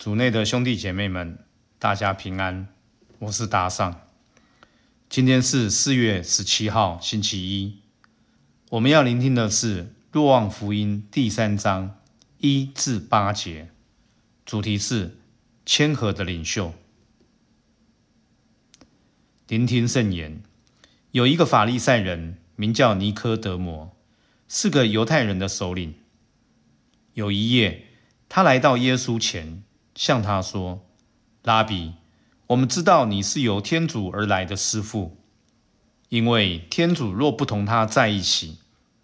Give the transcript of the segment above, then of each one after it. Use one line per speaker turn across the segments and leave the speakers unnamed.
主内的兄弟姐妹们，大家平安，我是达尚。今天是四月十七号，星期一。我们要聆听的是《若望福音》第三章一至八节，主题是谦和的领袖。聆听圣言。有一个法利赛人，名叫尼科德摩，是个犹太人的首领。有一夜，他来到耶稣前。向他说：“拉比，我们知道你是由天主而来的师傅，因为天主若不同他在一起，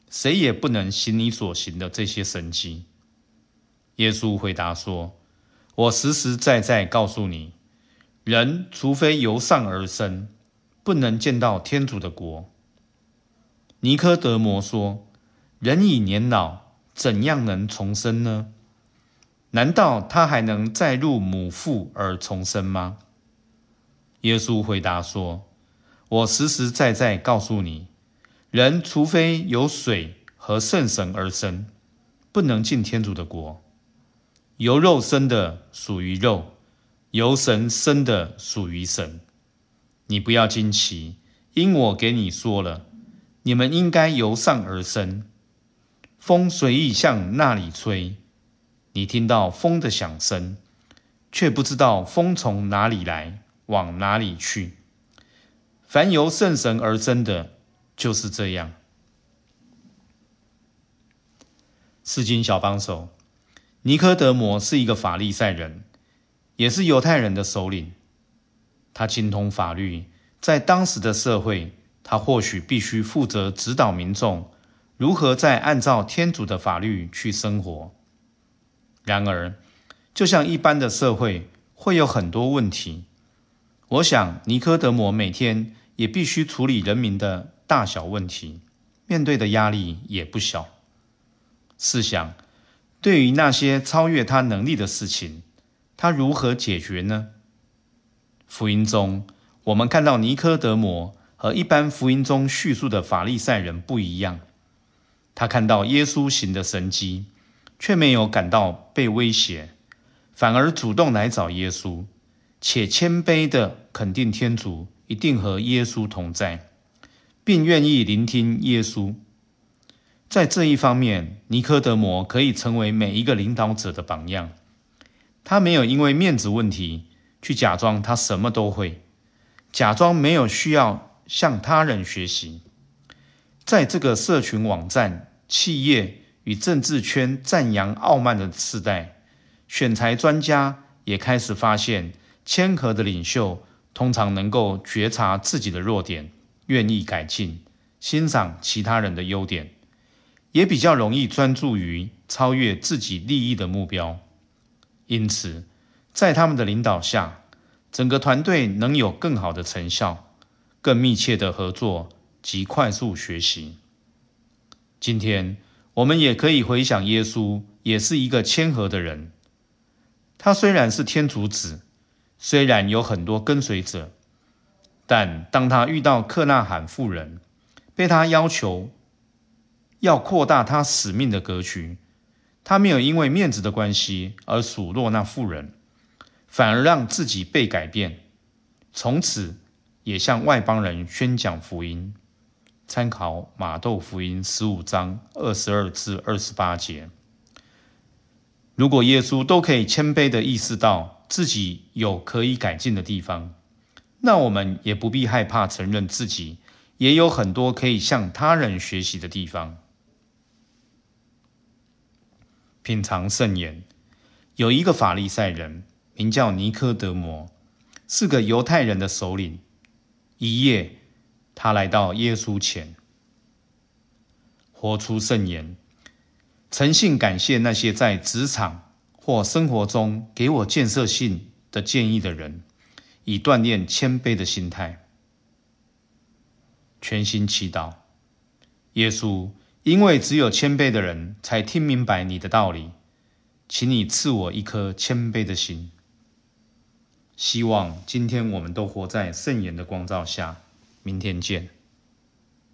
谁也不能行你所行的这些神迹。”耶稣回答说：“我实实在在告诉你，人除非由上而生，不能见到天主的国。”尼科德摩说：“人已年老，怎样能重生呢？”难道他还能再入母腹而重生吗？耶稣回答说：“我实实在在告诉你，人除非由水和圣神而生，不能进天主的国。由肉生的属于肉，由神生的属于神。你不要惊奇，因我给你说了，你们应该由上而生。风随意向那里吹。”你听到风的响声，却不知道风从哪里来，往哪里去。凡由圣神而生的，就是这样。圣经小帮手，尼科德摩是一个法利赛人，也是犹太人的首领。他精通法律，在当时的社会，他或许必须负责指导民众如何在按照天主的法律去生活。然而，就像一般的社会，会有很多问题。我想，尼科德摩每天也必须处理人民的大小问题，面对的压力也不小。试想，对于那些超越他能力的事情，他如何解决呢？福音中，我们看到尼科德摩和一般福音中叙述的法利赛人不一样。他看到耶稣行的神迹。却没有感到被威胁，反而主动来找耶稣，且谦卑地肯定天主一定和耶稣同在，并愿意聆听耶稣。在这一方面，尼科德摩可以成为每一个领导者的榜样。他没有因为面子问题去假装他什么都会，假装没有需要向他人学习。在这个社群网站、企业，与政治圈赞扬傲慢的时代，选才专家也开始发现，谦和的领袖通常能够觉察自己的弱点，愿意改进，欣赏其他人的优点，也比较容易专注于超越自己利益的目标。因此，在他们的领导下，整个团队能有更好的成效，更密切的合作及快速学习。今天。我们也可以回想，耶稣也是一个谦和的人。他虽然是天主子，虽然有很多跟随者，但当他遇到克纳罕妇人，被他要求要扩大他使命的格局，他没有因为面子的关系而数落那妇人，反而让自己被改变，从此也向外邦人宣讲福音。参考马窦福音十五章二十二至二十八节。如果耶稣都可以谦卑地意识到自己有可以改进的地方，那我们也不必害怕承认自己也有很多可以向他人学习的地方。品尝圣言，有一个法利赛人，名叫尼科德摩，是个犹太人的首领。一夜。他来到耶稣前，活出圣言，诚心感谢那些在职场或生活中给我建设性的建议的人，以锻炼谦卑的心态。全心祈祷，耶稣，因为只有谦卑的人才听明白你的道理，请你赐我一颗谦卑的心。希望今天我们都活在圣言的光照下。明天见。